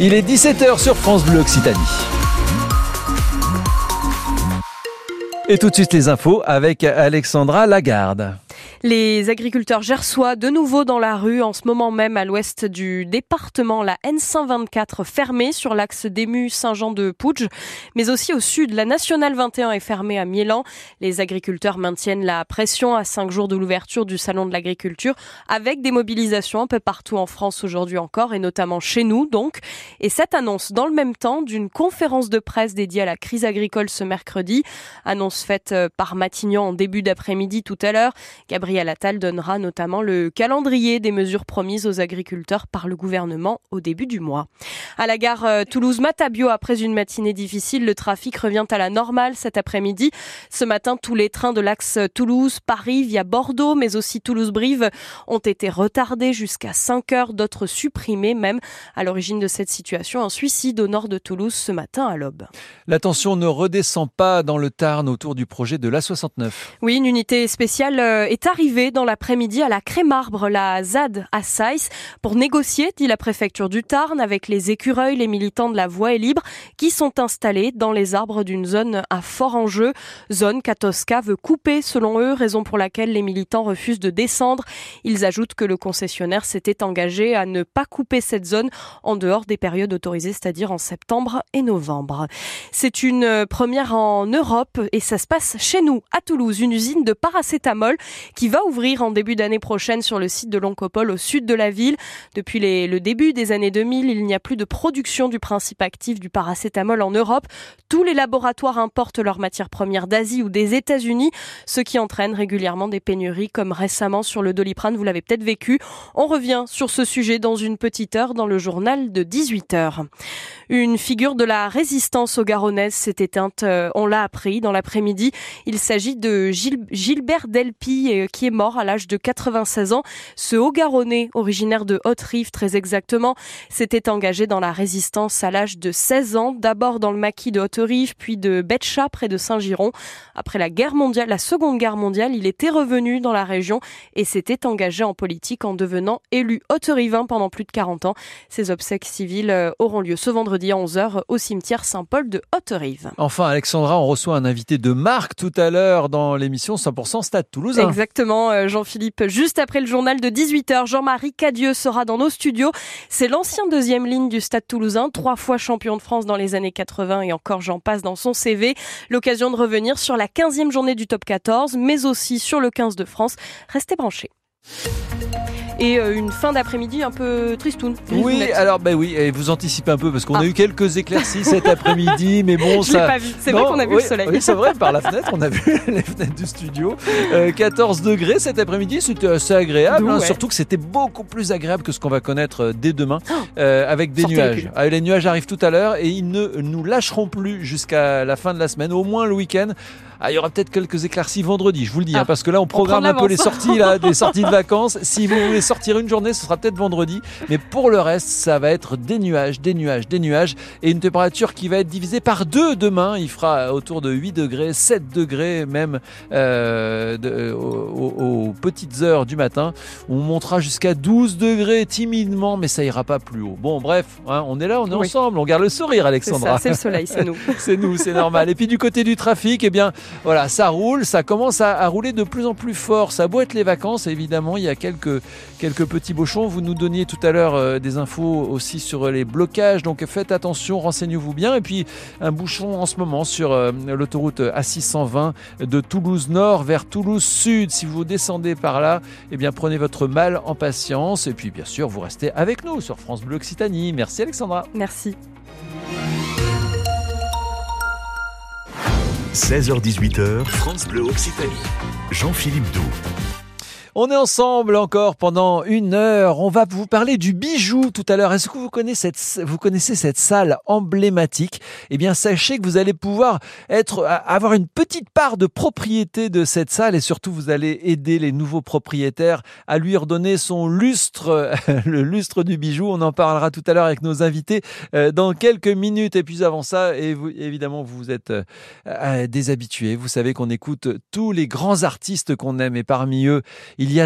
Il est 17h sur France Bleu Occitanie. Et tout de suite les infos avec Alexandra Lagarde. Les agriculteurs gersois de nouveau dans la rue en ce moment même à l'ouest du département, la N124 fermée sur l'axe d'Ému Saint-Jean-de-Pouge, mais aussi au sud, la Nationale 21 est fermée à Miélan. Les agriculteurs maintiennent la pression à cinq jours de l'ouverture du salon de l'agriculture avec des mobilisations un peu partout en France aujourd'hui encore et notamment chez nous donc. Et cette annonce dans le même temps d'une conférence de presse dédiée à la crise agricole ce mercredi, annonce faite euh, par Matignon en début d'après-midi tout à l'heure. Attal donnera notamment le calendrier des mesures promises aux agriculteurs par le gouvernement au début du mois. À la gare euh, Toulouse-Matabio, après une matinée difficile, le trafic revient à la normale cet après-midi. Ce matin, tous les trains de l'axe Toulouse-Paris via Bordeaux, mais aussi Toulouse-Brive, ont été retardés jusqu'à 5 heures, d'autres supprimés même. À l'origine de cette situation, un suicide au nord de Toulouse ce matin à l'aube. La tension ne redescend pas dans le Tarn autour du projet de l'A69. Oui, une unité spéciale euh, est arrivé dans l'après-midi à la Crémarbre, la ZAD à Saïs, pour négocier, dit la préfecture du Tarn, avec les écureuils, les militants de la voie est libre, qui sont installés dans les arbres d'une zone à fort enjeu, zone qu'Atosca veut couper selon eux, raison pour laquelle les militants refusent de descendre. Ils ajoutent que le concessionnaire s'était engagé à ne pas couper cette zone en dehors des périodes autorisées, c'est-à-dire en septembre et novembre. C'est une première en Europe et ça se passe chez nous, à Toulouse, une usine de paracétamol qui va ouvrir en début d'année prochaine sur le site de l'Oncopole au sud de la ville. Depuis le début des années 2000, il n'y a plus de production du principe actif du paracétamol en Europe. Tous les laboratoires importent leurs matières premières d'Asie ou des États-Unis, ce qui entraîne régulièrement des pénuries comme récemment sur le doliprane, vous l'avez peut-être vécu. On revient sur ce sujet dans une petite heure dans le journal de 18 heures. Une figure de la résistance au Garonnaises s'est éteinte, euh, on l'a appris dans l'après-midi. Il s'agit de Gilbert Delpy euh, qui est mort à l'âge de 96 ans. Ce Haut-Garonnais, originaire de Haute-Rive très exactement, s'était engagé dans la résistance à l'âge de 16 ans, d'abord dans le maquis de Haute-Rive, puis de Betcha près de Saint-Giron. Après la guerre mondiale, la seconde guerre mondiale, il était revenu dans la région et s'était engagé en politique en devenant élu haute-rivin pendant plus de 40 ans. Ses obsèques civiles euh, auront lieu ce vendredi à 11h au cimetière Saint-Paul de Haute-Rive. Enfin, Alexandra, on reçoit un invité de marque tout à l'heure dans l'émission 100% Stade Toulousain. Exactement, euh, Jean-Philippe. Juste après le journal de 18h, Jean-Marie Cadieux sera dans nos studios. C'est l'ancien deuxième ligne du Stade Toulousain, trois fois champion de France dans les années 80 et encore j'en passe dans son CV. L'occasion de revenir sur la 15e journée du top 14, mais aussi sur le 15 de France. Restez branchés et euh, une fin d'après-midi un peu tristoun. Oui, alors ben oui, et vous anticipez un peu parce qu'on a ah. eu quelques éclaircies cet après-midi, mais bon, Je ça. pas vu. C'est vrai qu'on a vu le soleil. Oui, c'est vrai, par la fenêtre, on a vu les fenêtres du studio. 14 euh, degrés cet après-midi, c'était assez agréable, hein, surtout que c'était beaucoup plus agréable que ce qu'on va connaître euh, dès demain, oh. avec des nuages. Ah, les nuages arrivent tout à l'heure et ils ne nous lâcheront plus jusqu'à la fin de la semaine, au moins le week-end. Ah, il y aura peut-être quelques éclaircies vendredi, je vous le dis, hein, parce que là on programme un peu les sorties, là, des sorties de vacances. Si vous voulez sortir une journée, ce sera peut-être vendredi, mais pour le reste, ça va être des nuages, des nuages, des nuages, et une température qui va être divisée par deux demain. Il fera autour de 8 degrés, 7 degrés même euh, de, aux, petites heures du matin. On montera jusqu'à 12 degrés timidement, mais ça ira pas plus haut. Bon, bref, hein, on est là, on est ensemble, on garde le sourire, Alexandra. C'est le soleil, c'est nous. c'est nous, c'est normal. Et puis du côté du trafic, eh bien, voilà, ça roule, ça commence à, rouler de plus en plus fort. Ça être les vacances, évidemment, il y a quelques, quelques petits bochons. Vous nous donniez tout à l'heure euh, des infos aussi sur les blocages, donc faites attention, renseignez-vous bien. Et puis un bouchon en ce moment sur euh, l'autoroute A620 de Toulouse Nord vers Toulouse Sud. Si vous descendez par là, eh bien prenez votre mal en patience. Et puis bien sûr, vous restez avec nous sur France Bleu Occitanie. Merci Alexandra. Merci. 16h18h, France Bleu Occitanie. Jean-Philippe Doux. On est ensemble encore pendant une heure. On va vous parler du bijou tout à l'heure. Est-ce que vous connaissez cette, salle emblématique? Eh bien, sachez que vous allez pouvoir avoir une petite part de propriété de cette salle et surtout vous allez aider les nouveaux propriétaires à lui redonner son lustre, le lustre du bijou. On en parlera tout à l'heure avec nos invités euh, dans quelques minutes. Et puis avant ça, et vous, évidemment, vous êtes euh, euh, des habitués. Vous savez qu'on écoute tous les grands artistes qu'on aime et parmi eux, il